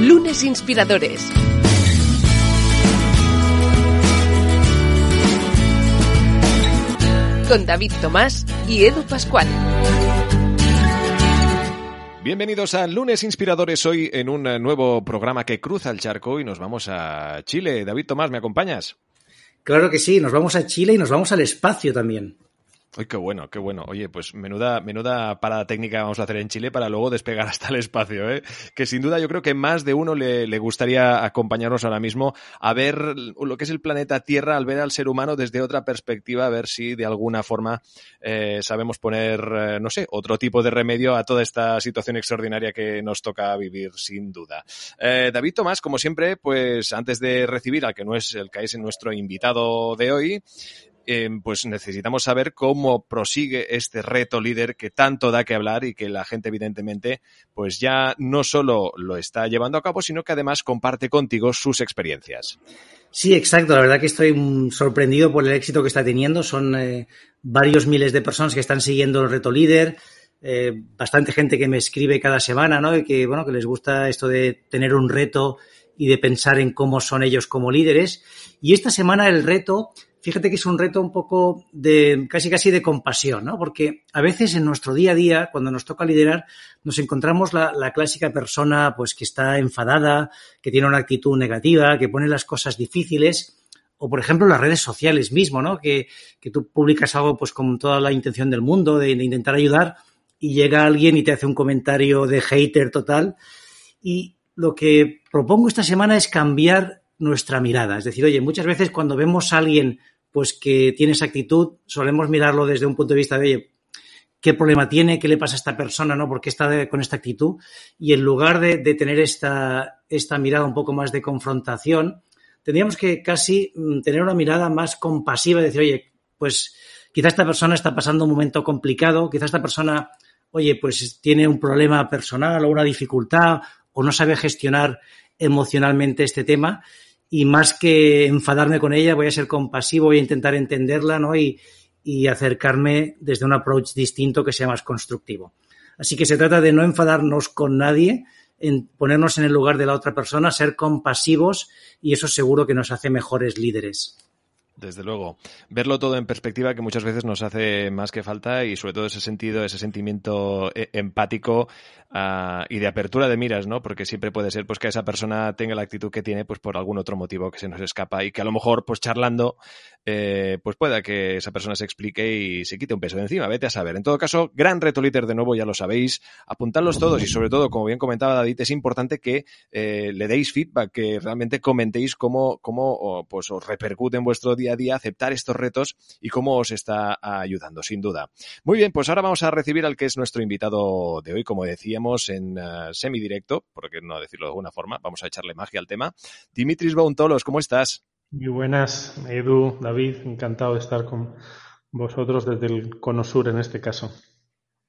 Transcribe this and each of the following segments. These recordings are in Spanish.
Lunes Inspiradores. Con David Tomás y Edu Pascual. Bienvenidos a Lunes Inspiradores, hoy en un nuevo programa que cruza el charco y nos vamos a Chile. David Tomás, ¿me acompañas? Claro que sí, nos vamos a Chile y nos vamos al espacio también. Ay, qué bueno, qué bueno. Oye, pues menuda, menuda parada técnica vamos a hacer en Chile para luego despegar hasta el espacio, ¿eh? Que sin duda yo creo que más de uno le, le, gustaría acompañarnos ahora mismo a ver lo que es el planeta Tierra, al ver al ser humano desde otra perspectiva, a ver si de alguna forma eh, sabemos poner, eh, no sé, otro tipo de remedio a toda esta situación extraordinaria que nos toca vivir, sin duda. Eh, David Tomás, como siempre, pues antes de recibir al que no es el que es nuestro invitado de hoy, eh, pues necesitamos saber cómo prosigue este reto líder que tanto da que hablar y que la gente evidentemente pues ya no solo lo está llevando a cabo, sino que además comparte contigo sus experiencias. Sí, exacto. La verdad que estoy sorprendido por el éxito que está teniendo. Son eh, varios miles de personas que están siguiendo el reto líder. Eh, bastante gente que me escribe cada semana, ¿no? Y que, bueno, que les gusta esto de tener un reto y de pensar en cómo son ellos como líderes. Y esta semana el reto fíjate que es un reto un poco de casi casi de compasión, ¿no? Porque a veces en nuestro día a día, cuando nos toca liderar, nos encontramos la, la, clásica persona pues que está enfadada, que tiene una actitud negativa, que pone las cosas difíciles. O, por ejemplo, las redes sociales mismo, ¿no? Que, que tú publicas algo pues con toda la intención del mundo de, de intentar ayudar y llega alguien y te hace un comentario de hater total. Y lo que propongo esta semana es cambiar nuestra mirada. Es decir, oye, muchas veces cuando vemos a alguien pues que tiene esa actitud, solemos mirarlo desde un punto de vista de, oye, ¿qué problema tiene? ¿Qué le pasa a esta persona? ¿No? ¿Por qué está con esta actitud? Y en lugar de, de, tener esta, esta mirada un poco más de confrontación, tendríamos que casi mm, tener una mirada más compasiva, decir, oye, pues quizá esta persona está pasando un momento complicado, quizá esta persona, oye, pues tiene un problema personal o una dificultad o no sabe gestionar emocionalmente este tema y más que enfadarme con ella, voy a ser compasivo, voy a intentar entenderla, ¿no? Y, y acercarme desde un approach distinto que sea más constructivo. Así que se trata de no enfadarnos con nadie, en ponernos en el lugar de la otra persona, ser compasivos y eso seguro que nos hace mejores líderes. Desde luego. Verlo todo en perspectiva que muchas veces nos hace más que falta y sobre todo ese sentido, ese sentimiento eh, empático uh, y de apertura de miras, ¿no? Porque siempre puede ser pues que esa persona tenga la actitud que tiene pues por algún otro motivo que se nos escapa y que a lo mejor pues charlando eh, pues pueda que esa persona se explique y se quite un peso de encima. Vete a saber. En todo caso, gran reto líder de nuevo, ya lo sabéis. Apuntadlos todos y sobre todo, como bien comentaba David, es importante que eh, le deis feedback, que realmente comentéis cómo, cómo pues os repercute en vuestro día a día aceptar estos retos y cómo os está ayudando, sin duda. Muy bien, pues ahora vamos a recibir al que es nuestro invitado de hoy, como decíamos, en uh, semidirecto, por qué no decirlo de alguna forma, vamos a echarle magia al tema. Dimitris Bountolos, ¿cómo estás? Muy buenas, Edu, David, encantado de estar con vosotros desde el Cono Sur en este caso.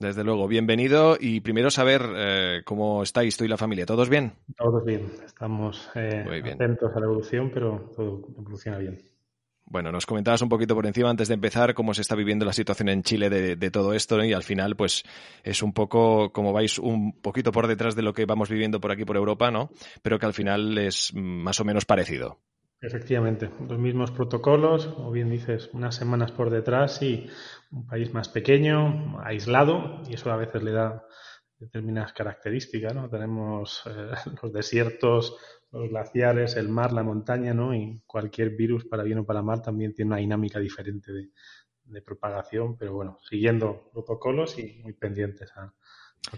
Desde luego, bienvenido y primero saber eh, cómo estáis tú y la familia. ¿Todos bien? Todos bien, estamos eh, bien. atentos a la evolución, pero todo evoluciona bien. Bueno, nos comentabas un poquito por encima antes de empezar cómo se está viviendo la situación en Chile de, todo esto ¿no? y al final pues es un poco como vais un poquito por detrás de lo que vamos viviendo por aquí por Europa, ¿no? Pero que al final es más o menos parecido. Efectivamente, los mismos protocolos, o bien dices, unas semanas por detrás y un país más pequeño, aislado, y eso a veces le da determinadas características, ¿no? Tenemos eh, los desiertos los glaciares, el mar, la montaña, ¿no? Y cualquier virus, para bien o para mal, también tiene una dinámica diferente de, de propagación, pero bueno, siguiendo protocolos y muy pendientes a,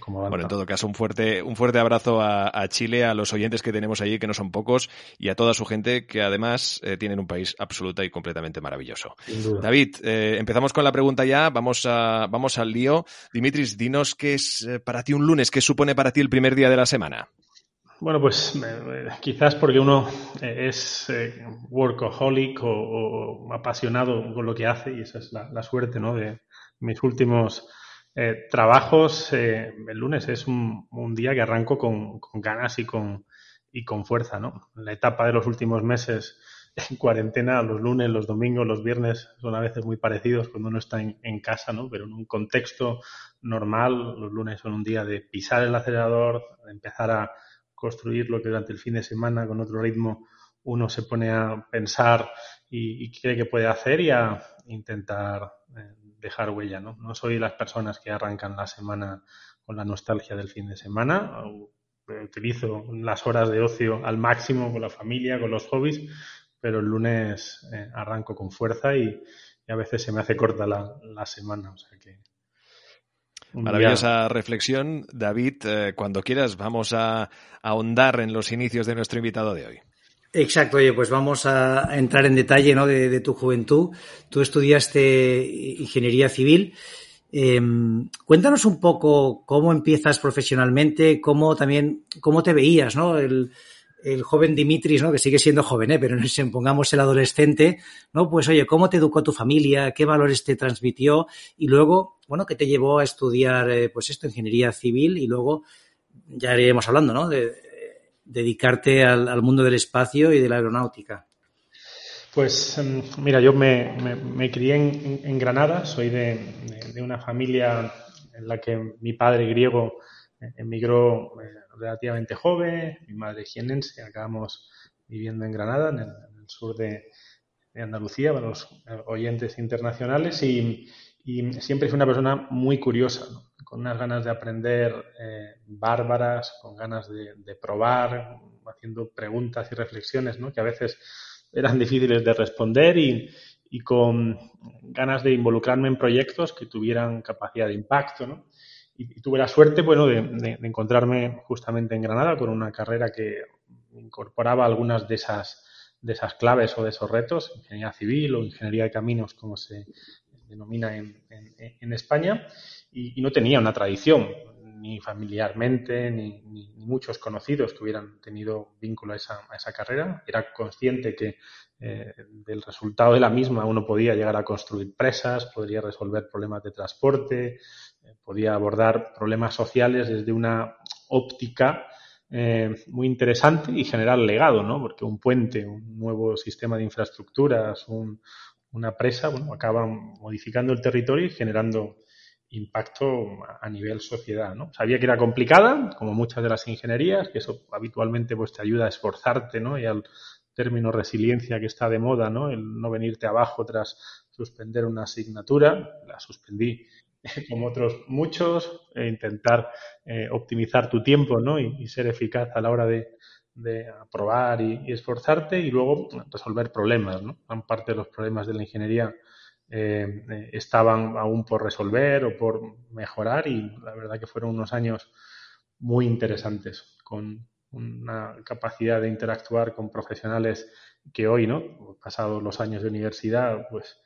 Bueno, en todo caso, un fuerte, un fuerte abrazo a, Chile, a los oyentes que tenemos allí, que no son pocos, y a toda su gente, que además eh, tienen un país absoluta y completamente maravilloso. David, eh, empezamos con la pregunta ya, vamos, a, vamos al lío. Dimitris, dinos qué es eh, para ti un lunes, qué supone para ti el primer día de la semana. Bueno, pues quizás porque uno es workaholic o, apasionado con lo que hace, y esa es la, suerte ¿no? de mis últimos eh, trabajos, eh, el lunes es un, día que arranco con, ganas y con, y con fuerza, ¿no? La etapa de los últimos meses en cuarentena, los lunes, los domingos, los viernes son a veces muy parecidos cuando uno está en, casa, ¿no? Pero en un contexto normal, los lunes son un día de pisar el acelerador, empezar a construir lo que durante el fin de semana con otro ritmo uno se pone a pensar y, cree que puede hacer y a intentar eh, dejar huella, ¿no? No soy las personas que arrancan la semana con la nostalgia del fin de semana. Utilizo las horas de ocio al máximo con la familia, con los hobbies, pero el lunes eh, arranco con fuerza y, a veces se me hace corta la, semana. O sea que Maravillosa reflexión. David, eh, cuando quieras vamos a ahondar en los inicios de nuestro invitado de hoy. Exacto, oye, pues vamos a entrar en detalle ¿no? de, tu juventud. Tú estudiaste ingeniería civil. Em, cuéntanos un poco cómo empiezas profesionalmente, cómo también, cómo te veías, ¿no? El, joven Dimitris, ¿no? Que sigue siendo joven, ¿eh? Pero no pongamos el adolescente, ¿no? Pues oye, ¿cómo te educó tu familia? ¿Qué valores te transmitió? Y luego, bueno, ¿qué te llevó a estudiar, eh, pues esto, ingeniería civil? Y luego ya iremos hablando, ¿no? De, dedicarte al, mundo del espacio y de la aeronáutica? Pues em, mira, yo me, crié en, Granada, soy de, una familia en la que mi padre griego eh, emigró eh, relativamente joven, mi madre jienense, acabamos viviendo en Granada, en el, sur de, Andalucía, para los oyentes internacionales, y, siempre fui una persona muy curiosa, con unas ganas de aprender eh, bárbaras, con ganas de, probar, haciendo preguntas y reflexiones ¿no? que a veces eran difíciles de responder y, con ganas de involucrarme en proyectos que tuvieran capacidad de impacto. Y, tuve la suerte bueno, de, encontrarme justamente en Granada con una carrera que incorporaba algunas de esas, de esas claves o de esos retos, ingeniería civil o ingeniería de caminos, como se denomina en, en España y, no tenía una tradición, ni familiarmente, ni, muchos conocidos que hubieran tenido vínculo a esa, carrera. Era consciente que eh, del resultado de la misma uno podía llegar a construir presas, podría resolver problemas de transporte, podía abordar problemas sociales desde una óptica eh, muy interesante y generar legado, ¿no? Porque un puente, un nuevo sistema de infraestructuras, una presa, bueno, acaban modificando el territorio y generando impacto a nivel sociedad. ¿no? Sabía que era complicada, como muchas de las ingenierías, que eso habitualmente pues, te ayuda a esforzarte, ¿no? y al término resiliencia que está de moda, ¿no? el no venirte abajo tras suspender una asignatura, la suspendí como otros muchos, e intentar eh, optimizar tu tiempo ¿no? y, ser eficaz a la hora de, aprobar y, y, esforzarte y luego resolver problemas. ¿no? Gran parte de los problemas de la ingeniería eh, eh, estaban aún por resolver o por mejorar y la verdad que fueron unos años muy interesantes con una capacidad de interactuar con profesionales que hoy, ¿no? Pasados los años de universidad, pues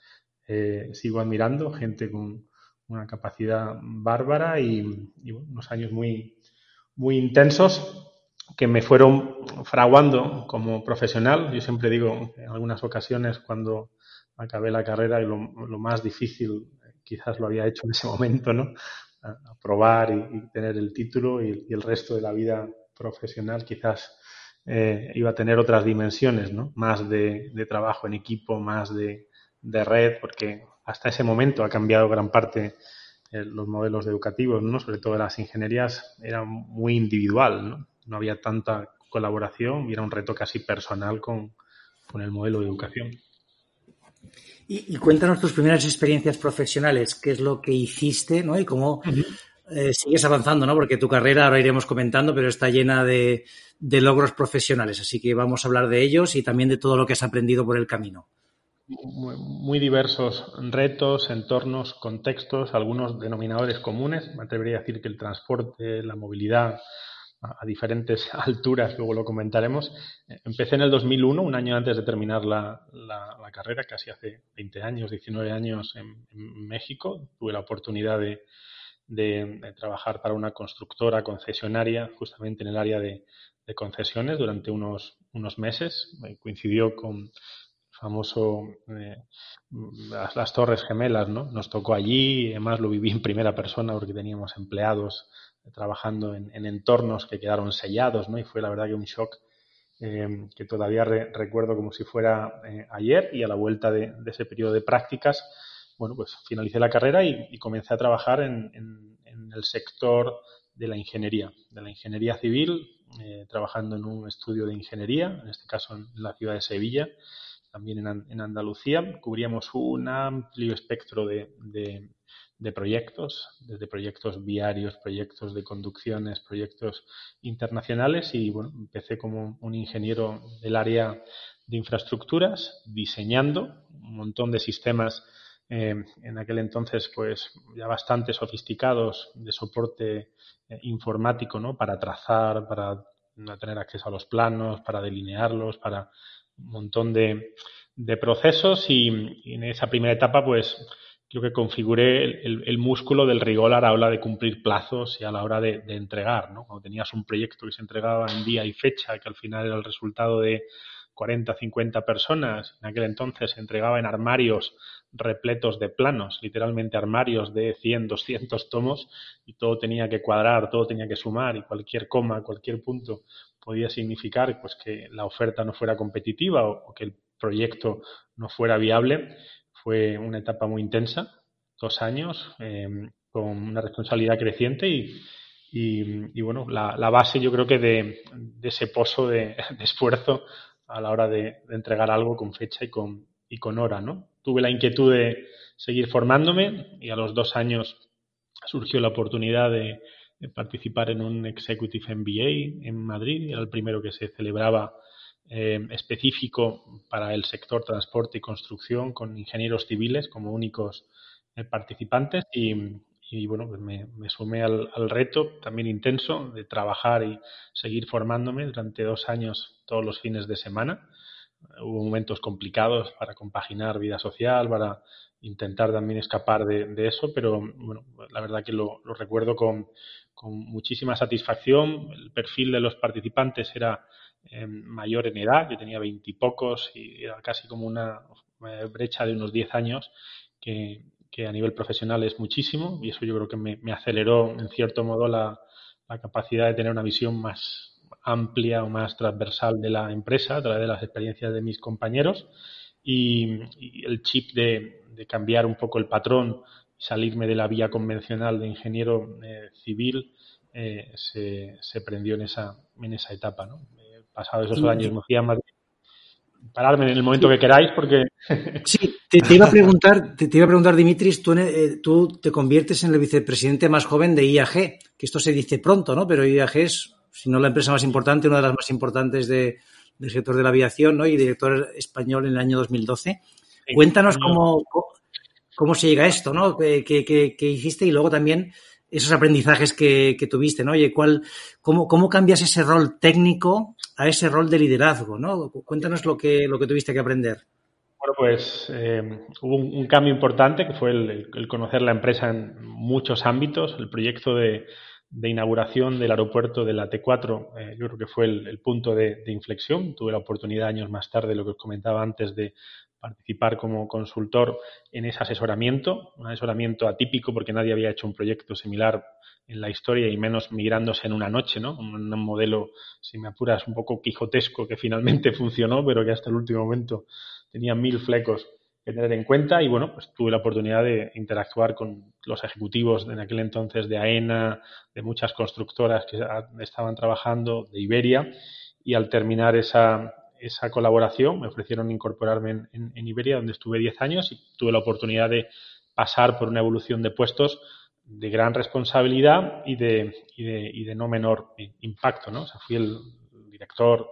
eh, sigo admirando, gente con una capacidad bárbara y, unos años muy, muy intensos que me fueron fraguando como profesional. Yo siempre digo en algunas ocasiones cuando acabé la carrera y lo, más difícil quizás lo había hecho en ese momento, ¿no? Aprobar y, tener el título y, el resto de la vida profesional quizás eh, iba a tener otras dimensiones, ¿no? Más de, trabajo en equipo, más de, red, porque hasta ese momento ha cambiado gran parte eh, los modelos educativos, ¿no? Sobre todo las ingenierías, era muy individual, ¿no? No había tanta colaboración y era un reto casi personal con el modelo de educación. Y, cuéntanos tus primeras experiencias profesionales, qué es lo que hiciste, ¿no? Y cómo eh, sigues avanzando, ¿no? Porque tu carrera, ahora iremos comentando, pero está llena de, logros profesionales. Así que vamos a hablar de ellos y también de todo lo que has aprendido por el camino. Muy diversos retos, entornos, contextos, algunos denominadores comunes. Me atrevería a decir que el transporte, la movilidad a, diferentes alturas, luego lo comentaremos. Empecé en el 2001, un año antes de terminar la, carrera, casi hace 20 años, 19 años en, México. Tuve la oportunidad de, de, trabajar para una constructora concesionaria justamente en el área de, concesiones durante unos, unos meses. Coincidió con famoso eh, las, Torres Gemelas, ¿no? Nos tocó allí, además lo viví en primera persona porque teníamos empleados trabajando en, entornos que quedaron sellados, ¿no? Y fue la verdad que un shock eh, que todavía recuerdo como si fuera eh, ayer y a la vuelta de, ese periodo de prácticas, bueno, pues finalicé la carrera y, comencé a trabajar en, en, el sector de la ingeniería, de la ingeniería civil, trabajando en un estudio de ingeniería, en este caso en la ciudad de Sevilla, también en, Andalucía. Cubríamos un amplio espectro de, proyectos, desde proyectos viarios, proyectos de conducciones, proyectos internacionales y bueno, empecé como un ingeniero del área de infraestructuras, diseñando un montón de sistemas eh, en aquel entonces pues ya bastante sofisticados de soporte eh, informático, ¿no? Para trazar, para tener acceso a los planos, para delinearlos, para un montón de, procesos y, en esa primera etapa pues creo que configuré el, músculo del rigor a la hora de cumplir plazos y a la hora de, entregar, ¿no? Cuando tenías un proyecto que se entregaba en día y fecha, que al final era el resultado de 40, 50 personas, en aquel entonces se entregaba en armarios repletos de planos, literalmente armarios de 100, 200 tomos y todo tenía que cuadrar, todo tenía que sumar y cualquier coma, cualquier punto podía significar pues, que la oferta no fuera competitiva o, que el proyecto no fuera viable. Fue una etapa muy intensa, dos años, em, con una responsabilidad creciente y, y, bueno, la, base yo creo que de, ese pozo de, esfuerzo a la hora de, entregar algo con fecha y con, y con hora, ¿no? Tuve la inquietud de seguir formándome y a los dos años surgió la oportunidad de, participar en un Executive MBA en Madrid. Era el primero que se celebraba eh, específico para el sector transporte y construcción con ingenieros civiles como únicos eh, participantes y, bueno, pues me, sumé al, reto también intenso de trabajar y seguir formándome durante dos años todos los fines de semana. Hubo momentos complicados para compaginar vida social, para intentar también escapar de, eso, pero bueno, la verdad que lo recuerdo con, con muchísima satisfacción. El perfil de los participantes era eh, mayor en edad, yo tenía veintipocos y, era casi como una eh, brecha de unos diez años que, a nivel profesional es muchísimo y eso yo creo que me, aceleró en cierto modo la, capacidad de tener una visión más amplia o más transversal de la empresa a través de las experiencias de mis compañeros y, el chip de, de cambiar un poco el patrón salirme de la vía convencional de ingeniero eh, civil eh, se, se, prendió en esa, en esa etapa. ¿no? Eh, pasado esos años me fui a Madrid. Pararme en el momento que queráis porque... Sí, te, iba a preguntar, te, iba a preguntar Dimitris, tú, tú te conviertes en el vicepresidente más joven de IAG, que esto se dice pronto, ¿no? Pero IAG es, si no la empresa más importante, una de las más importantes de, del sector de la aviación, ¿no? Y director español en el año 2012. Cuéntanos cómo, cómo se llega a esto, ¿no? ¿Qué, hiciste? Y luego también esos aprendizajes que, tuviste, ¿no? Oye, ¿cuál, cómo, ¿cómo cambias ese rol técnico a ese rol de liderazgo, ¿no? Cuéntanos lo que, lo que tuviste que aprender. Bueno, pues eh, hubo un, cambio importante que fue el, conocer la empresa en muchos ámbitos. El proyecto de, inauguración del aeropuerto de la T4, eh, yo creo que fue el, punto de, de, inflexión. Tuve la oportunidad años más tarde, lo que os comentaba antes, de participar como consultor en ese asesoramiento, un asesoramiento atípico porque nadie había hecho un proyecto similar en la historia y menos migrándose en una noche, ¿no? Un, modelo, si me apuras, un poco quijotesco que finalmente funcionó, pero que hasta el último momento tenía mil flecos tener en cuenta y bueno, pues tuve la oportunidad de interactuar con los ejecutivos en aquel entonces de AENA, de muchas constructoras que estaban trabajando, de Iberia y al terminar esa, esa colaboración, me ofrecieron incorporarme en, Iberia, donde estuve 10 años y tuve la oportunidad de pasar por una evolución de puestos de gran responsabilidad y de, y de, no menor impacto. ¿no? Fui el director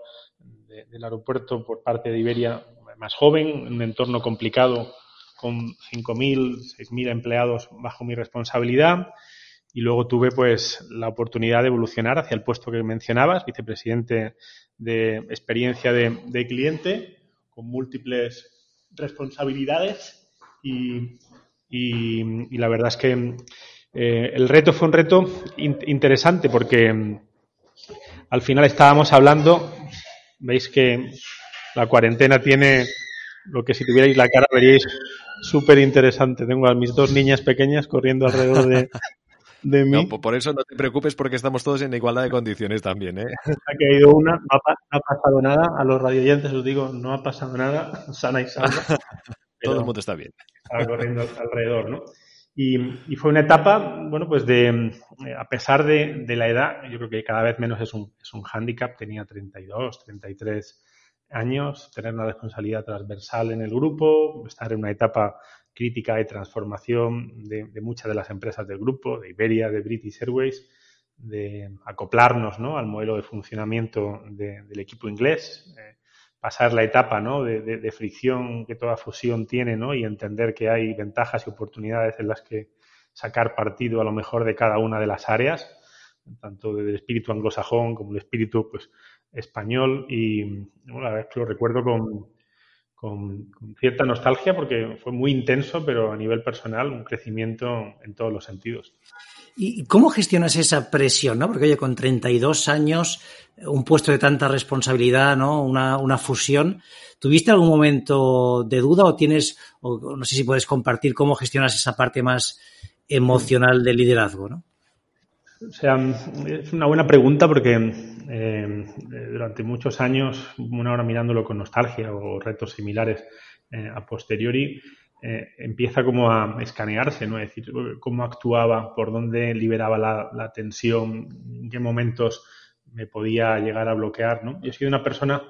del aeropuerto por parte de Iberia más joven, en un entorno complicado con 5.000, 6.000 empleados bajo mi responsabilidad. Y luego tuve pues la oportunidad de evolucionar hacia el puesto que mencionabas, vicepresidente de experiencia de, cliente, con múltiples responsabilidades. Y, la verdad es que eh, el reto fue un reto interesante porque al final estábamos hablando, veis que la cuarentena tiene lo que si tuvierais la cara veríais súper interesante. Tengo a mis dos niñas pequeñas corriendo alrededor de, de mí. por eso no te preocupes porque estamos todos en igualdad de condiciones también, ¿eh? Ha caído una, no ha, pasado nada. A los radioyentes os digo, no ha pasado nada, sana y salva. Todo el mundo está bien. Estaba corriendo alrededor, ¿no? Y, fue una etapa, bueno, pues de, eh, a pesar de, de, la edad, yo creo que cada vez menos es un, es un hándicap, tenía 32, 33 años, tener una responsabilidad transversal en el grupo, estar en una etapa crítica de transformación de, muchas de las empresas del grupo, de Iberia, de British Airways, de acoplarnos ¿no? al modelo de funcionamiento del equipo inglés, eh, pasar la etapa ¿no? de, fricción que toda fusión tiene ¿no? y entender que hay ventajas y oportunidades en las que sacar partido a lo mejor de cada una de las áreas, tanto del espíritu anglosajón como del espíritu pues, español. Y bueno, la verdad es que lo recuerdo con, con, cierta nostalgia porque fue muy intenso, pero a nivel personal un crecimiento en todos los sentidos. ¿Y cómo gestionas esa presión? ¿no? Porque oye, con 32 años, un puesto de tanta responsabilidad, ¿no? Una, una fusión. ¿Tuviste algún momento de duda o tienes, o no sé si puedes compartir cómo gestionas esa parte más emocional del liderazgo, ¿no? O sea, es una buena pregunta porque eh, durante muchos años, una hora mirándolo con nostalgia o retos similares eh, a posteriori, eh, empieza como a escanearse, ¿no? Es decir, cómo actuaba, por dónde liberaba la, tensión, en qué momentos me podía llegar a bloquear, ¿no? Yo he sido una persona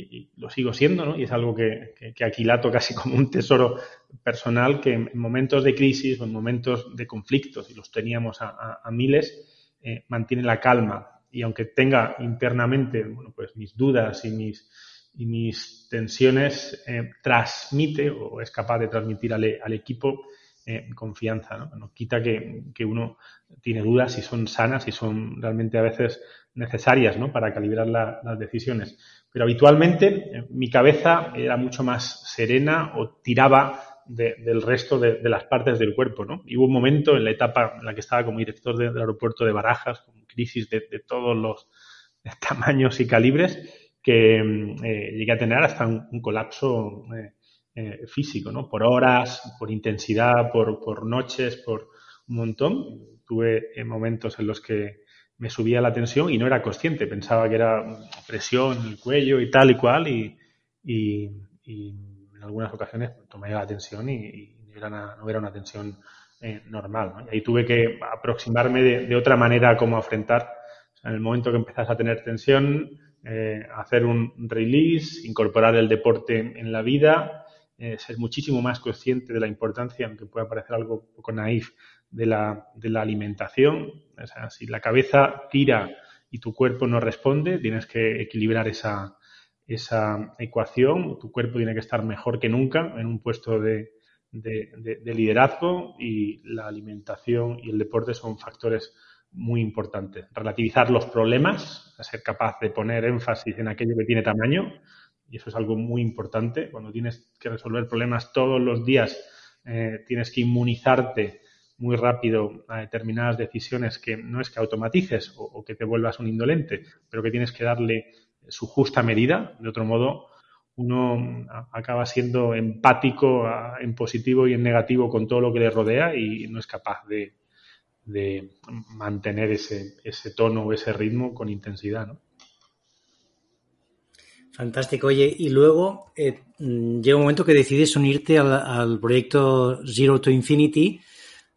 y, lo sigo siendo, ¿no? Y es algo que, que, aquilato casi como un tesoro personal que en momentos de crisis o en momentos de conflictos, y los teníamos a, a miles, eh, mantiene la calma y aunque tenga internamente bueno, pues mis dudas y mis, y mis tensiones, eh, transmite o es capaz de transmitir al, al equipo eh, confianza. ¿no? quita que, que, uno tiene dudas y son sanas y son realmente a veces necesarias ¿no? para calibrar las decisiones. Pero habitualmente mi cabeza era mucho más serena o tiraba del resto de, las partes del cuerpo, ¿no? Hubo un momento en la etapa en la que estaba como director del aeropuerto de Barajas, con crisis de, todos los tamaños y calibres, que mm, eh, llegué a tener hasta un, colapso eh, eh, físico, ¿no? Por horas, por intensidad, por, por noches, por un montón. Tuve momentos en los que me subía la tensión y no era consciente, pensaba que era presión en el cuello y tal y cual, y, y en algunas ocasiones tomé la tensión y, no, era una, tensión eh, normal. Y ahí tuve que aproximarme de, otra manera a cómo afrontar. en el momento que empezás a tener tensión, eh, hacer un release, incorporar el deporte en la vida, eh, ser muchísimo más consciente de la importancia, aunque pueda parecer algo poco naif, de la, de la alimentación. O sea, si la cabeza tira y tu cuerpo no responde, tienes que equilibrar esa, esa ecuación. Tu cuerpo tiene que estar mejor que nunca en un puesto de, liderazgo y la alimentación y el deporte son factores muy importantes. Relativizar los problemas, ser capaz de poner énfasis en aquello que tiene tamaño, y eso es algo muy importante. Cuando tienes que resolver problemas todos los días, eh, tienes que inmunizarte muy rápido a determinadas decisiones que no es que automatices o que te vuelvas un indolente, pero que tienes que darle su justa medida. De otro modo, uno acaba siendo empático en positivo y en negativo con todo lo que le rodea y no es capaz de, mantener ese, ese, tono o ese ritmo con intensidad. ¿no? Fantástico. Oye, y luego eh, llega un momento que decides unirte al, proyecto Zero to Infinity,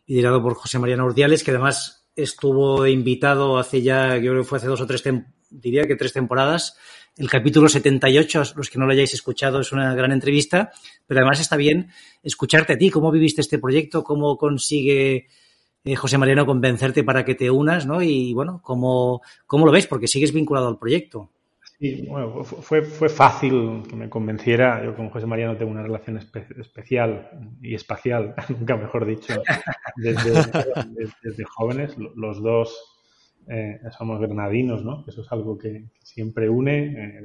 liderado por José María Urdiales, que además estuvo invitado hace ya, yo creo que fue hace dos o tres diría que tres temporadas. El capítulo 78, los que no lo hayáis escuchado, es una gran entrevista, pero además está bien escucharte a ti, cómo viviste este proyecto, cómo consigue eh, José Mariano convencerte para que te unas, ¿no? Y bueno, cómo, cómo lo ves, porque sigues vinculado al proyecto. Sí, bueno, fue, fue fácil que me convenciera. Yo con José María no tengo una relación especial y espacial, nunca mejor dicho, desde, jóvenes. Los dos eh, somos granadinos, ¿no? Eso es algo que siempre une. Eh,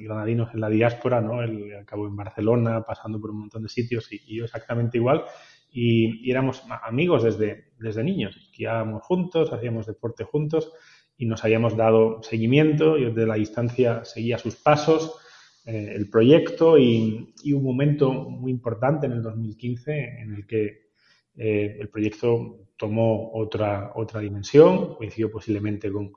granadinos en la diáspora, ¿no? Él acabó en Barcelona, pasando por un montón de sitios y, yo exactamente igual. Y, éramos amigos desde, desde niños. Esquiábamos juntos, hacíamos deporte juntos y nos habíamos dado seguimiento. Yo desde la distancia seguía sus pasos, eh, el proyecto y, un momento muy importante en el 2015 en el que eh, el proyecto tomó otra, otra dimensión, coincidió posiblemente con,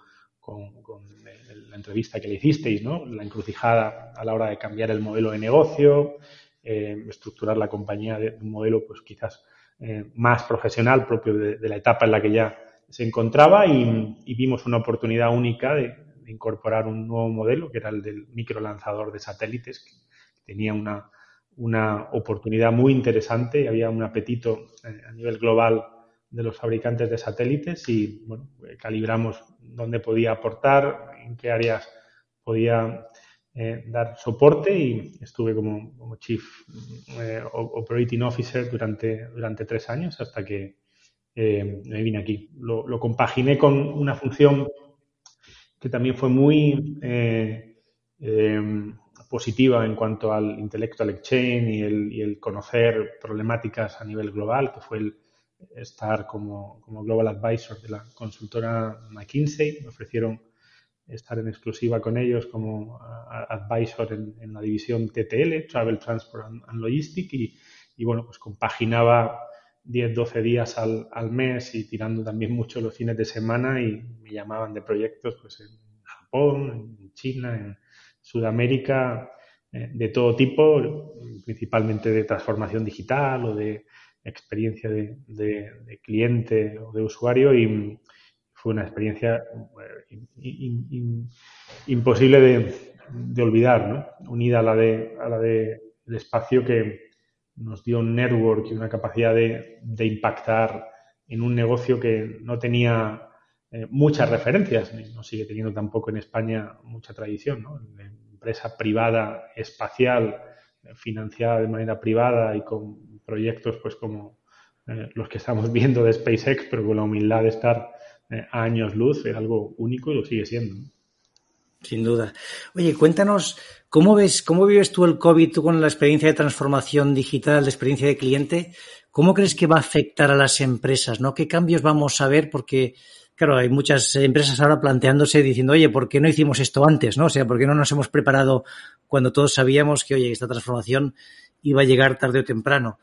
la entrevista que le hicisteis, ¿no? la encrucijada a la hora de cambiar el modelo de negocio, eh, estructurar la compañía de un modelo pues quizás más profesional propio de la etapa en la que ya se encontraba y, vimos una oportunidad única de, incorporar un nuevo modelo, que era el del microlanzador de satélites, que tenía una, una oportunidad muy interesante y había un apetito eh, a nivel global de los fabricantes de satélites y bueno, calibramos dónde podía aportar, en qué áreas podía eh, dar soporte y estuve como, Chief eh, Operating Officer durante, durante tres años hasta que eh, vine aquí. Lo, compaginé con una función que también fue muy eh, eh, positiva en cuanto al intellectual exchange y el, el, conocer problemáticas a nivel global, que fue el estar como, como, Global Advisor de la consultora McKinsey. Me ofrecieron estar en exclusiva con ellos como advisor en, la división TTL, Travel, Transport and, Logistics, y, y, bueno, pues compaginaba 10, 12 días al, al, mes y tirando también mucho los fines de semana y me llamaban de proyectos pues en Japón, en China, en Sudamérica, eh, de todo tipo, principalmente de transformación digital o de experiencia de, de, cliente o de usuario y fue una experiencia eh, imposible de, de, olvidar, ¿no? unida a la de, a la de el espacio que, nos dio un network y una capacidad de, impactar en un negocio que no tenía eh, muchas referencias, no sigue teniendo tampoco en España mucha tradición. ¿no? empresa privada espacial, eh, financiada de manera privada y con proyectos pues como eh, los que estamos viendo de SpaceX, pero con la humildad de estar años luz, es algo único y lo sigue siendo. Sin duda. Oye, cuéntanos, ¿cómo ves, cómo vives tú el COVID tú con la experiencia de transformación digital, de experiencia de cliente? ¿Cómo crees que va a afectar a las empresas? ¿no? ¿Qué cambios vamos a ver? Porque, claro, hay muchas empresas ahora planteándose diciendo, oye, ¿por qué no hicimos esto antes? ¿no? O sea, ¿por qué no nos hemos preparado cuando todos sabíamos que, oye, esta transformación iba a llegar tarde o temprano?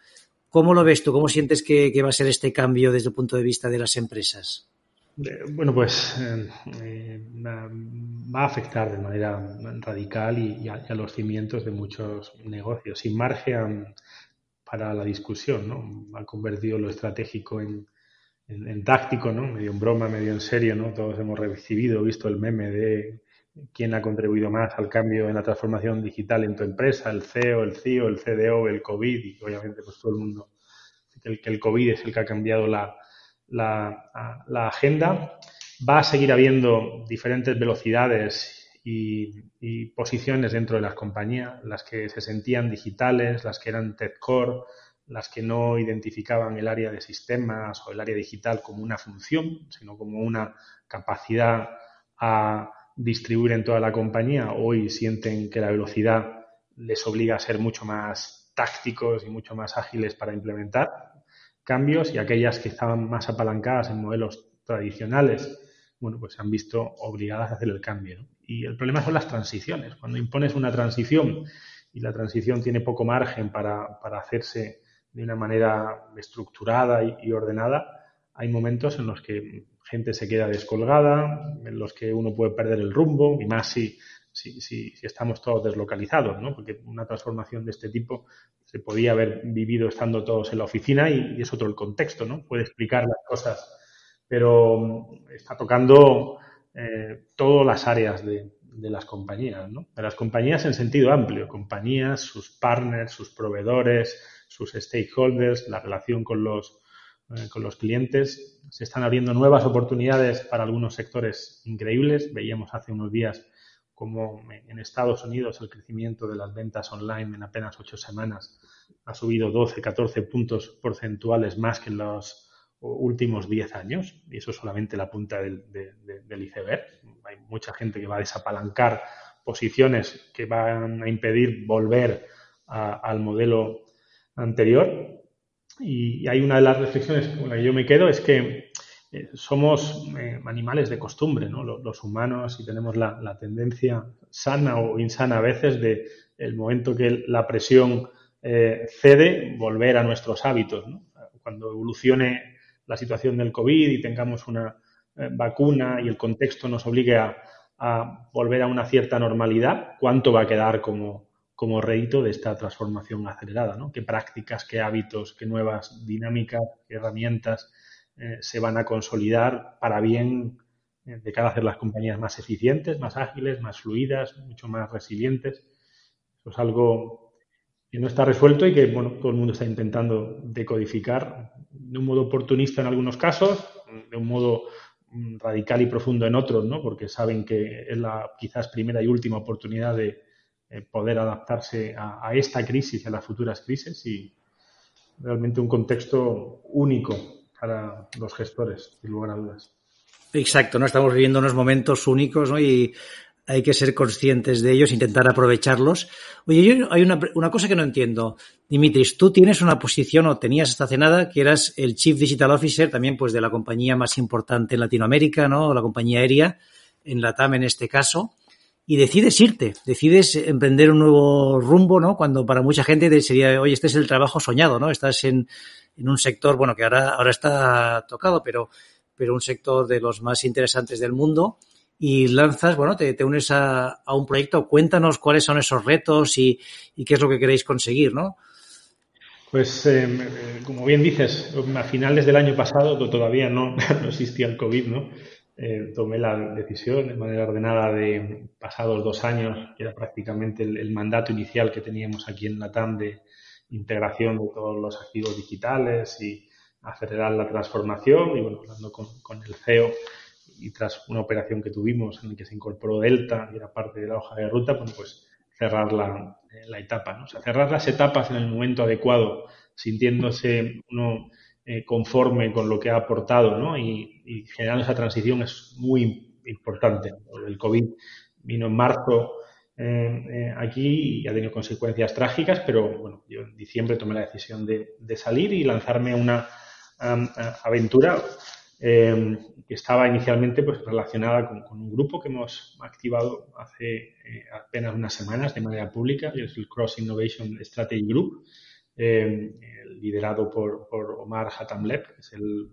¿Cómo lo ves tú? ¿Cómo sientes que va a ser este cambio desde el punto de vista de las empresas? Bueno, pues eh, eh, va a afectar de manera radical y, a, los cimientos de muchos negocios, sin margen para la discusión, ¿no? Ha convertido lo estratégico en, táctico, ¿no? Medio en broma, medio en serio, ¿no? Todos hemos recibido, visto el meme de quién ha contribuido más al cambio en la transformación digital en tu empresa, el CEO, el CIO, el CDO, el COVID, y obviamente pues todo el mundo, que el COVID es el que ha cambiado la la, agenda. Va a seguir habiendo diferentes velocidades y, posiciones dentro de las compañías, las que se sentían digitales, las que eran tech core, las que no identificaban el área de sistemas o el área digital como una función, sino como una capacidad a distribuir en toda la compañía, hoy sienten que la velocidad les obliga a ser mucho más tácticos y mucho más ágiles para implementar cambios y aquellas que estaban más apalancadas en modelos tradicionales, bueno, pues se han visto obligadas a hacer el cambio. Y el problema son las transiciones. Cuando impones una transición y la transición tiene poco margen para, para hacerse de una manera estructurada y, ordenada, hay momentos en los que gente se queda descolgada, en los que uno puede perder el rumbo, y más si, si, si, si estamos todos deslocalizados, ¿no? Porque una transformación de este tipo se podía haber vivido estando todos en la oficina y, es otro el contexto, ¿no? Puede explicar las cosas, pero mm, está tocando eh, todas las áreas de, las compañías, ¿no? De las compañías en sentido amplio, compañías, sus partners, sus proveedores, sus stakeholders, la relación con los, eh, con los clientes. Se están abriendo nuevas oportunidades para algunos sectores increíbles. Veíamos hace unos días como en Estados Unidos el crecimiento de las ventas online en apenas ocho semanas ha subido 12, 14 puntos porcentuales más que en los últimos 10 años, y eso es solamente la punta del, iceberg. Hay mucha gente que va a desapalancar posiciones que van a impedir volver al modelo anterior. Y hay una de las reflexiones con la que yo me quedo es que eh, somos eh, animales de costumbre, ¿no? Los, humanos, y tenemos la, tendencia sana o insana a veces de el momento que la presión eh, cede, volver a nuestros hábitos. Cuando evolucione la situación del COVID y tengamos una vacuna y el contexto nos obligue a, volver a una cierta normalidad, ¿cuánto va a quedar como, como rédito de esta transformación acelerada? ¿Qué prácticas, qué hábitos, qué nuevas dinámicas, qué herramientas? Eh, se van a consolidar para bien eh, de cara a hacer las compañías más eficientes, más ágiles, más fluidas, mucho más resilientes. Eso es algo que no está resuelto y que todo el mundo está intentando decodificar de un modo oportunista en algunos casos, de un modo mm, radical y profundo en otros, ¿no? porque saben que es la quizás primera y última oportunidad de eh, poder adaptarse a, a esta crisis y a las futuras crisis y realmente un contexto único para los gestores, sin lugar a dudas. Exacto, ¿no? Estamos viviendo unos momentos únicos, ¿no? Y hay que ser conscientes de ellos, intentar aprovecharlos. Oye, yo hay una, una, cosa que no entiendo. Dimitris, tú tienes una posición o tenías hasta hace nada que eras el Chief Digital Officer también pues de la compañía más importante en Latinoamérica, ¿no? La compañía aérea, en la TAM en este caso. Y decides irte, decides emprender un nuevo rumbo, ¿no? Cuando para mucha gente sería, oye, este es el trabajo soñado, ¿no? Estás en, en un sector, bueno, que ahora, ahora está tocado, pero, pero un sector de los más interesantes del mundo y lanzas, bueno, te, unes a, a, un proyecto. Cuéntanos cuáles son esos retos y, y, qué es lo que queréis conseguir, ¿no? Pues, eh, como bien dices, a finales del año pasado todavía no, no existía el COVID, ¿no? Eh, tomé la decisión de manera ordenada de, pasados dos años, que era prácticamente el, el mandato inicial que teníamos aquí en la TAM de, integración de todos los activos digitales y acelerar la transformación. Y bueno, hablando con, con el CEO y tras una operación que tuvimos en la que se incorporó Delta y era parte de la hoja de ruta, pues, pues cerrar la, la etapa, ¿no? O sea, cerrar las etapas en el momento adecuado, sintiéndose uno eh, conforme con lo que ha aportado, ¿no? Y, y, generando esa transición es muy importante. El COVID vino en marzo eh, eh, aquí y ha tenido consecuencias trágicas, pero bueno, yo en diciembre tomé la decisión de, salir y lanzarme a una um, aventura que estaba inicialmente pues, relacionada con, con, un grupo que hemos activado hace apenas unas semanas de manera pública, que es el Cross Innovation Strategy Group, liderado por, por, Omar Hatamleb, que es el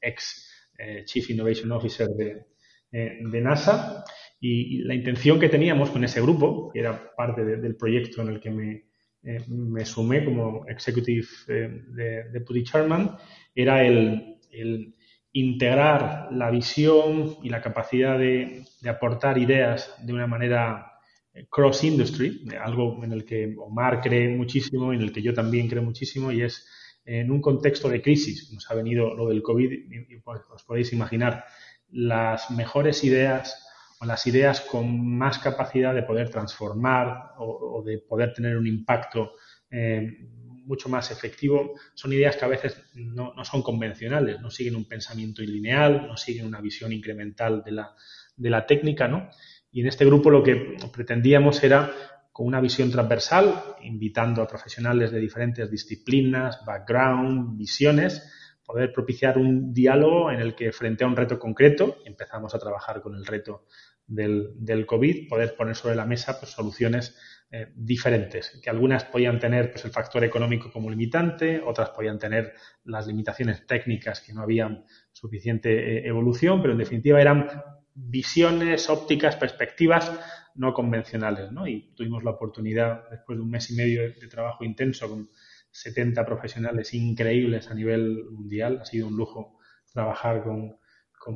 ex Chief Innovation Officer de, de NASA. Y, la intención que teníamos con ese grupo, que era parte del proyecto en el que me, eh, me sumé como Executive eh, de, Deputy Chairman, era el, el, integrar la visión y la capacidad de, de aportar ideas de una manera eh, cross-industry, algo en el que Omar cree muchísimo, en el que yo también creo muchísimo, y es en un contexto de crisis. Nos ha venido lo del COVID y, pues, os podéis imaginar las mejores ideas o las ideas con más capacidad de poder transformar o, o de poder tener un impacto eh, mucho más efectivo, son ideas que a veces no, no, son convencionales, no siguen un pensamiento lineal, no siguen una visión incremental de la, de la técnica, ¿no? Y en este grupo lo que pretendíamos era con una visión transversal, invitando a profesionales de diferentes disciplinas, background, visiones, poder propiciar un diálogo en el que frente a un reto concreto, empezamos a trabajar con el reto del, del COVID, poder poner sobre la mesa pues, soluciones eh, diferentes, que algunas podían tener pues, el factor económico como limitante, otras podían tener las limitaciones técnicas que no habían suficiente eh, evolución, pero en definitiva eran visiones, ópticas, perspectivas no convencionales, ¿no? Y tuvimos la oportunidad, después de un mes y medio de, trabajo intenso con 70 profesionales increíbles a nivel mundial. Ha sido un lujo trabajar con,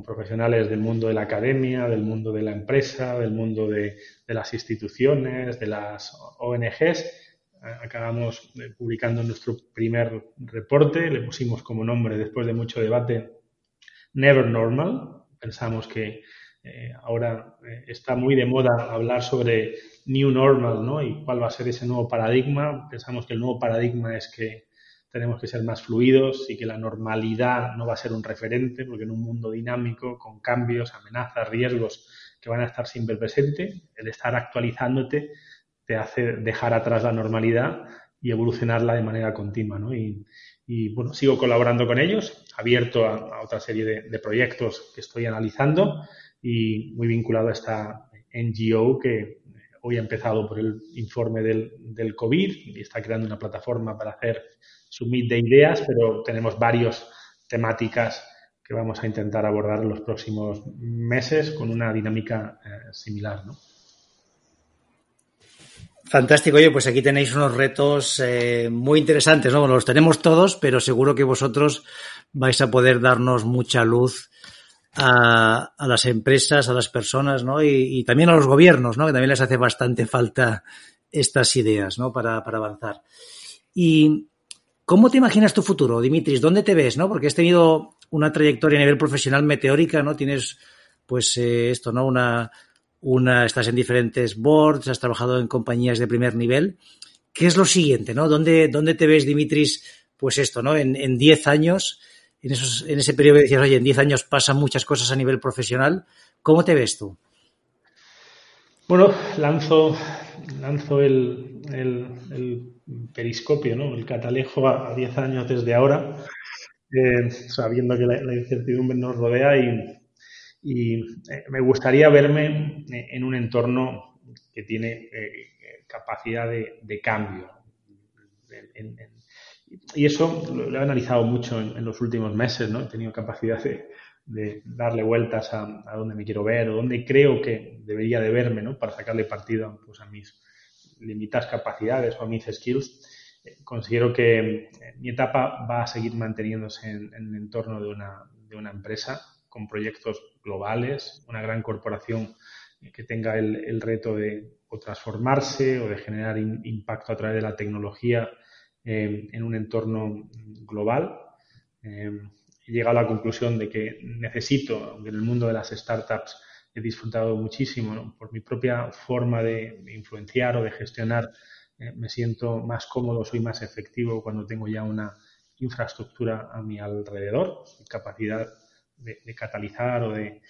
profesionales del mundo de la academia, del mundo de la empresa, del mundo de, de las instituciones, de las ONGs. Acabamos publicando nuestro primer reporte, le pusimos como nombre, después de mucho debate, Never Normal. Pensamos que eh, ahora eh, está muy de moda hablar sobre new normal, ¿no? Y cuál va a ser ese nuevo paradigma. Pensamos que el nuevo paradigma es que tenemos que ser más fluidos y que la normalidad no va a ser un referente, porque en un mundo dinámico, con cambios, amenazas, riesgos que van a estar siempre presentes, el estar actualizándote te hace dejar atrás la normalidad y evolucionarla de manera continua, ¿no? Y, bueno, sigo colaborando con ellos, abierto a, otra serie de, proyectos que estoy analizando y muy vinculado a esta NGO que hoy ha empezado por el informe del, del COVID y está creando una plataforma para hacer submit de ideas, pero tenemos varias temáticas que vamos a intentar abordar en los próximos meses con una dinámica eh, similar, ¿no? Fantástico, oye, pues aquí tenéis unos retos eh, muy interesantes, ¿no? Bueno, los tenemos todos, pero seguro que vosotros vais a poder darnos mucha luz a, las empresas, a las personas, ¿no? Y, también a los gobiernos, ¿no? Que también les hace bastante falta estas ideas, ¿no? Para, avanzar. Y ¿Cómo te imaginas tu futuro, Dimitris? ¿Dónde te ves? ¿no? Porque has tenido una trayectoria a nivel profesional meteórica, ¿no? Tienes, pues, eh, esto, ¿no? Una, una, estás en diferentes boards, has trabajado en compañías de primer nivel. ¿Qué es lo siguiente, no? ¿Dónde, dónde te ves, Dimitris? Pues esto, ¿no? En 10 años, en, esos, en ese periodo que decías, oye, en 10 años pasan muchas cosas a nivel profesional. ¿Cómo te ves tú? Bueno, lanzo, lanzo el, el periscopio, ¿no? El catalejo a 10 años desde ahora, eh, sabiendo que la, incertidumbre nos rodea y, eh, me gustaría verme en un entorno que tiene eh, capacidad de, cambio. Y eso lo, he analizado mucho en, los últimos meses, ¿no? He tenido capacidad de, darle vueltas a, a, dónde me quiero ver o dónde creo que debería de verme, ¿no? Para sacarle partido pues, a mis limitadas capacidades o a mis skills, eh, considero que eh, mi etapa va a seguir manteniéndose en, el entorno de una, de una, empresa con proyectos globales, una gran corporación que tenga el, reto de o transformarse o de generar impacto a través de la tecnología en un entorno global. he llegado a la conclusión de que necesito, aunque en el mundo de las startups he disfrutado muchísimo por mi propia forma de, influenciar o de gestionar. Eh, me siento más cómodo, soy más efectivo cuando tengo ya una infraestructura a mi alrededor, capacidad de, catalizar o de,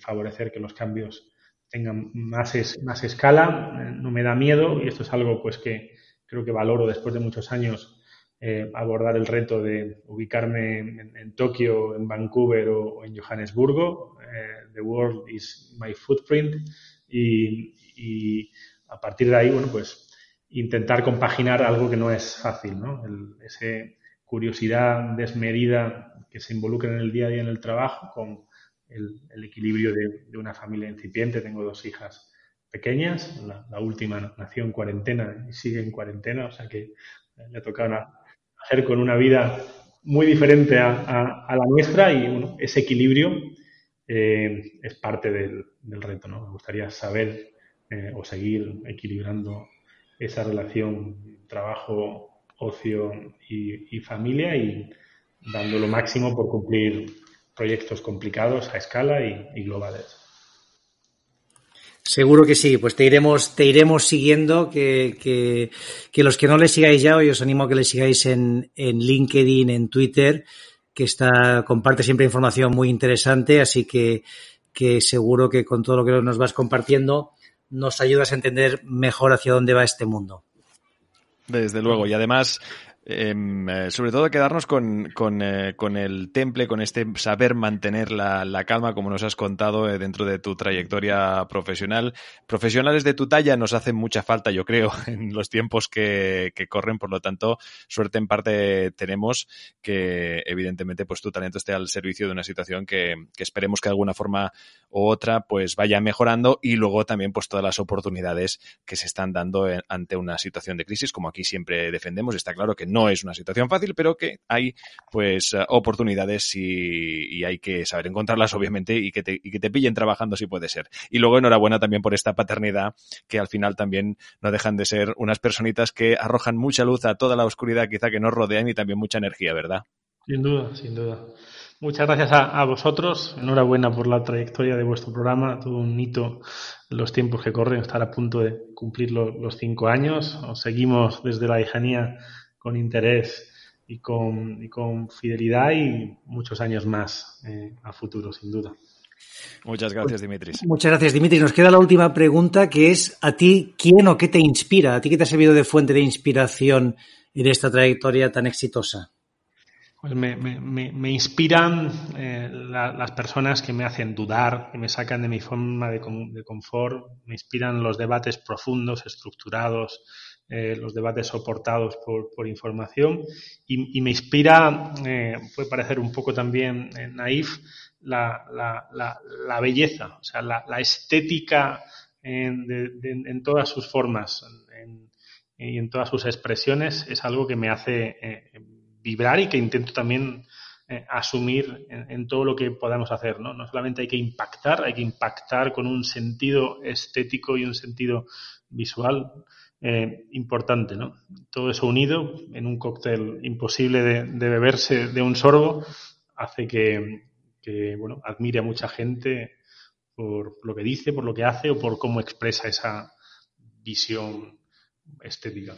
favorecer que los cambios tengan más, más escala. Eh, no me da miedo y esto es algo pues que creo que valoro después de muchos años eh, abordar el reto de ubicarme en, Tokio, en Vancouver o, en Johannesburgo. Eh, the world is my footprint y, a partir de ahí, bueno, pues intentar compaginar algo que no es fácil, ¿no? ese curiosidad desmedida que se involucra en el día a día en el trabajo con el, equilibrio de, una familia incipiente. Tengo dos hijas pequeñas, la, última nació en cuarentena y sigue en cuarentena, o sea que le ha hacer con una vida muy diferente a, la nuestra y bueno, ese equilibrio eh, es parte del, reto. ¿no? Me gustaría saber eh, o seguir equilibrando esa relación trabajo, ocio y, familia y dando lo máximo por cumplir proyectos complicados a escala y globales. Seguro que sí, pues te iremos, te iremos siguiendo, que, que, que los que no le sigáis ya, hoy os animo a que le sigáis en, en LinkedIn, en Twitter, que está, comparte siempre información muy interesante, así que, que seguro que con todo lo que nos vas compartiendo nos ayudas a entender mejor hacia dónde va este mundo. Desde luego, y además Em, eh, sobre todo quedarnos con, con, eh, con, el temple, con este saber mantener la, la calma, como nos has contado eh, dentro de tu trayectoria profesional. Profesionales de tu talla nos hacen mucha falta, yo creo, en los tiempos que, que corren, por lo tanto, suerte en parte tenemos que, evidentemente, pues tu talento esté al servicio de una situación que, que esperemos que de alguna forma u otra pues vaya mejorando y luego también pues todas las oportunidades que se están dando ante una situación de crisis, como aquí siempre defendemos. Está claro que no es una situación fácil, pero que hay pues eh, oportunidades y, hay que saber encontrarlas, obviamente, y que, te, y que te pillen trabajando si puede ser. Y luego enhorabuena también por esta paternidad, que al final también no dejan de ser unas personitas que arrojan mucha luz a toda la oscuridad quizá que nos rodean y también mucha energía, ¿verdad? Sin duda, sin duda. Muchas gracias a, vosotros. Enhorabuena por la trayectoria de vuestro programa. Todo un hito los tiempos que corren. Estar a punto de cumplir los cinco años. Os seguimos desde la lejanía con interés y con, con fidelidad y muchos años más eh, a futuro, sin duda. Muchas gracias, Dimitris. Muchas gracias, Dimitris. Nos queda la última pregunta, que es a ti, ¿quién o qué te inspira? ¿A ti qué te ha servido de fuente de inspiración en esta trayectoria tan exitosa? Pues me, me, inspiran eh, las personas que me hacen dudar, que me sacan de mi forma de, de confort, me inspiran los debates profundos, estructurados, eh, los debates soportados por, información y, me inspira, eh, puede parecer un poco también eh, naif, la, belleza, o sea, la, estética en, todas sus formas y en todas sus expresiones es algo que me hace vibrar y que intento también asumir en, todo lo que podamos hacer. ¿no? no solamente hay que impactar, hay que impactar con un sentido estético y un sentido visual eh, importante, ¿no? Todo eso unido en un cóctel imposible de, beberse de un sorbo hace que, que, bueno, admire a mucha gente por lo que dice, por lo que hace o por cómo expresa esa visión estética.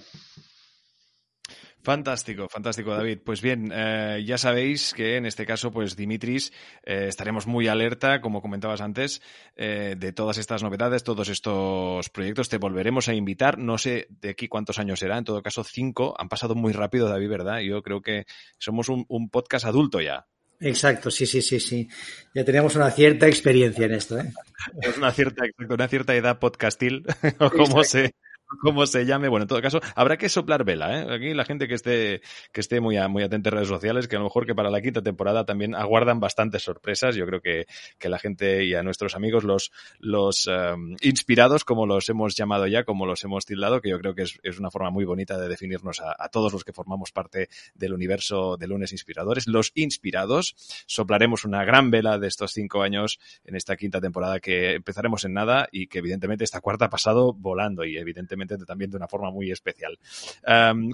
Fantástico, fantástico, David. Pues bien, eh, ya sabéis que en este caso, pues Dimitris, eh, estaremos muy alerta, como comentabas antes, eh, de todas estas novedades, todos estos proyectos. Te volveremos a invitar. No sé de aquí cuántos años será, en todo caso cinco. Han pasado muy rápido, David, ¿verdad? Yo creo que somos un, podcast adulto ya. Exacto, sí, sí, sí, sí. Ya tenemos una cierta experiencia en esto, ¿eh? una cierta, una cierta edad podcastil, o como se, como se llame. Bueno, en todo caso, habrá que soplar vela, ¿eh? Aquí la gente que esté, que esté muy, muy atenta en redes sociales, que a lo mejor que para la quinta temporada también aguardan bastantes sorpresas. Yo creo que, que la gente y a nuestros amigos, los, los um, inspirados, como los hemos llamado ya, como los hemos tildado, que yo creo que es, es una forma muy bonita de definirnos a, a, todos los que formamos parte del universo de lunes inspiradores. Los inspirados, soplaremos una gran vela de estos cinco años en esta quinta temporada que empezaremos en nada y que evidentemente esta cuarta ha pasado volando y evidentemente también de una forma muy especial.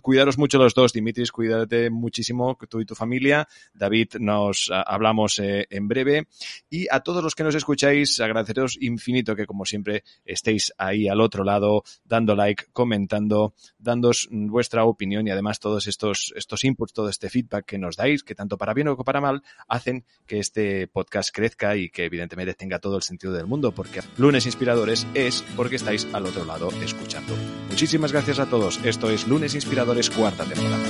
cuidaros mucho los dos, Dimitris, cuídate muchísimo tú y tu familia. David, nos ah, hablamos eh, en breve. Y a todos los que nos escucháis, agradeceros infinito que como siempre estéis ahí al otro lado, dando like, comentando, dándos vuestra opinión y además todos estos, estos inputs, todo este feedback que nos dais, que tanto para bien o para mal, hacen que este podcast crezca y que evidentemente tenga todo el sentido del mundo, porque lunes inspiradores es porque estáis al otro lado escuchando. Muchísimas gracias a todos. Esto es Lunes Inspiradores cuarta temporada.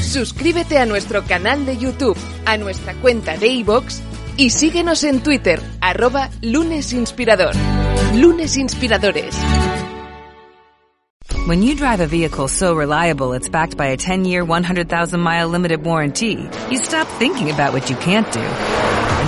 Suscríbete a nuestro canal de YouTube, a nuestra cuenta de iVoox y síguenos en Twitter, arroba Lunes Inspirador. Lunes Inspiradores. When you drive a vehicle so reliable it's backed by a 10-year, 100,000-mile limited warranty, you stop thinking about what you can't do